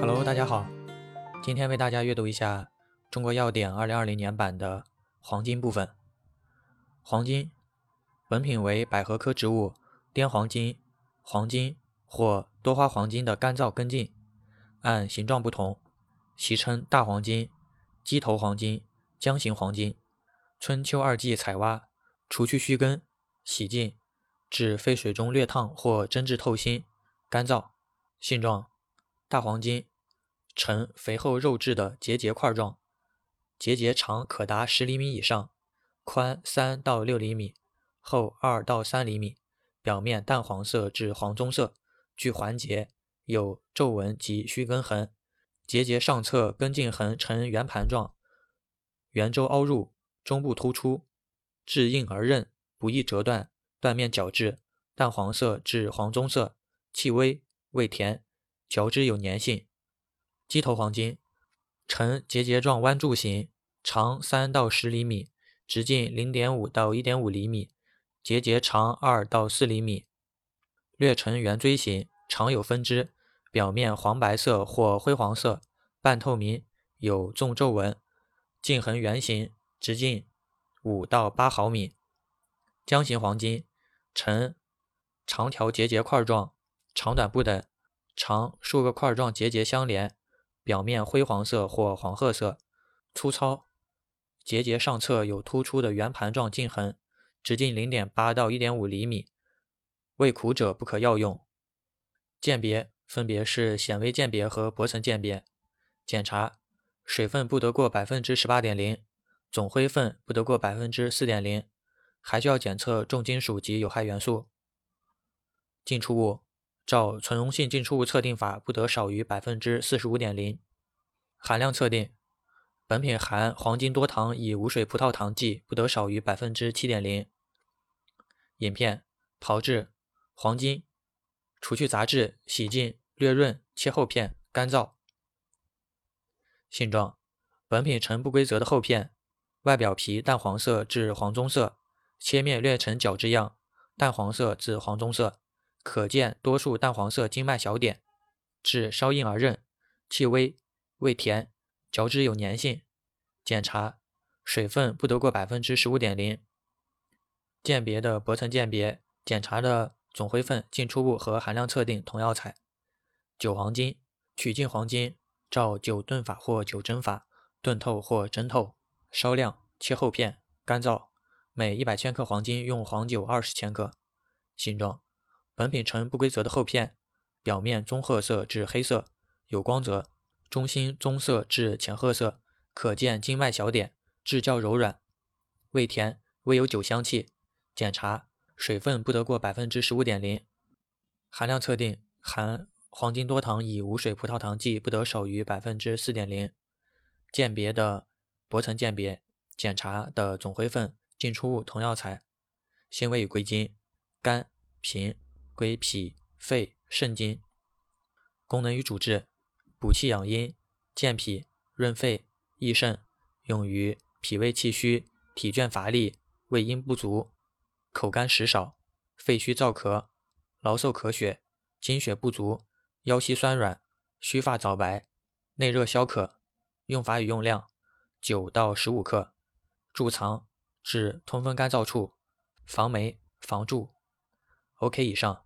Hello，大家好，今天为大家阅读一下《中国药典》二零二零年版的黄金部分。黄金，本品为百合科植物滇黄金、黄金或多花黄金的干燥根茎，按形状不同，习称大黄金、鸡头黄金、浆形黄金。春秋二季采挖，除去须根，洗净，至沸水中略烫或蒸至透心，干燥。性状：大黄金。呈肥厚肉质的结节块状，结节长可达十厘米以上，宽三到六厘米，厚二到三厘米，表面淡黄色至黄棕色，具环节，有皱纹及须根痕，结节上侧根茎痕呈圆盘状，圆周凹入，中部突出，质硬而韧，不易折断，断面角质，淡黄色至黄棕色，气微，味甜，嚼之有粘性。鸡头黄金呈结节状弯柱形，长三到十厘米，直径零点五到一点五厘米，结节长二到四厘米，略呈圆锥形，常有分支，表面黄白色或灰黄色，半透明，有纵皱纹，茎横圆形，直径五到八毫米。浆形黄金呈长条结节块状，长短不等，长数个块状结节相连。表面灰黄色或黄褐色，粗糙，结节上侧有突出的圆盘状茎痕，直径零点八到一点五厘米，味苦者不可药用。鉴别分别是显微鉴别和薄层鉴别。检查水分不得过百分之十八点零，总灰分不得过百分之四点零，还需要检测重金属及有害元素。进出物。照存溶性进出物测定法，不得少于百分之四十五点零。含量测定：本品含黄金多糖乙无水葡萄糖剂不得少于百分之七点零。饮片：炮制黄金，除去杂质，洗净，略润，切厚片，干燥。性状：本品呈不规则的厚片，外表皮淡黄色至黄棕色，切面略呈角质样，淡黄色至黄棕色。可见多数淡黄色经脉小点，质稍硬而韧，气微，味甜，嚼之有粘性。检查水分不得过百分之十五点零。鉴别的薄层鉴别，检查的总灰分、进出物和含量测定同药材。酒黄金取净黄金，照酒炖法或酒蒸法炖透或蒸透，烧亮，切厚片，干燥。每一百千克黄金用黄酒二十千克。形状。本品呈不规则的厚片，表面棕褐色至黑色，有光泽，中心棕色至浅褐色，可见经脉小点，质较柔软，味甜，微有酒香气。检查水分不得过百分之十五点零。含量测定含黄金多糖乙无水葡萄糖剂不得少于百分之四点零。鉴别的薄层鉴别，检查的总灰分、进出物同药材。性味与归经：肝、脾。归脾、肺、肾经。功能与主治：补气养阴、健脾、润肺、益肾，用于脾胃气虚、体倦乏力、胃阴不足、口干食少、肺虚燥咳、劳嗽咳血、精血不足、腰膝酸软、须发早白、内热消渴。用法与用量：九到十五克，贮藏至通风干燥处，防霉防蛀。OK，以上。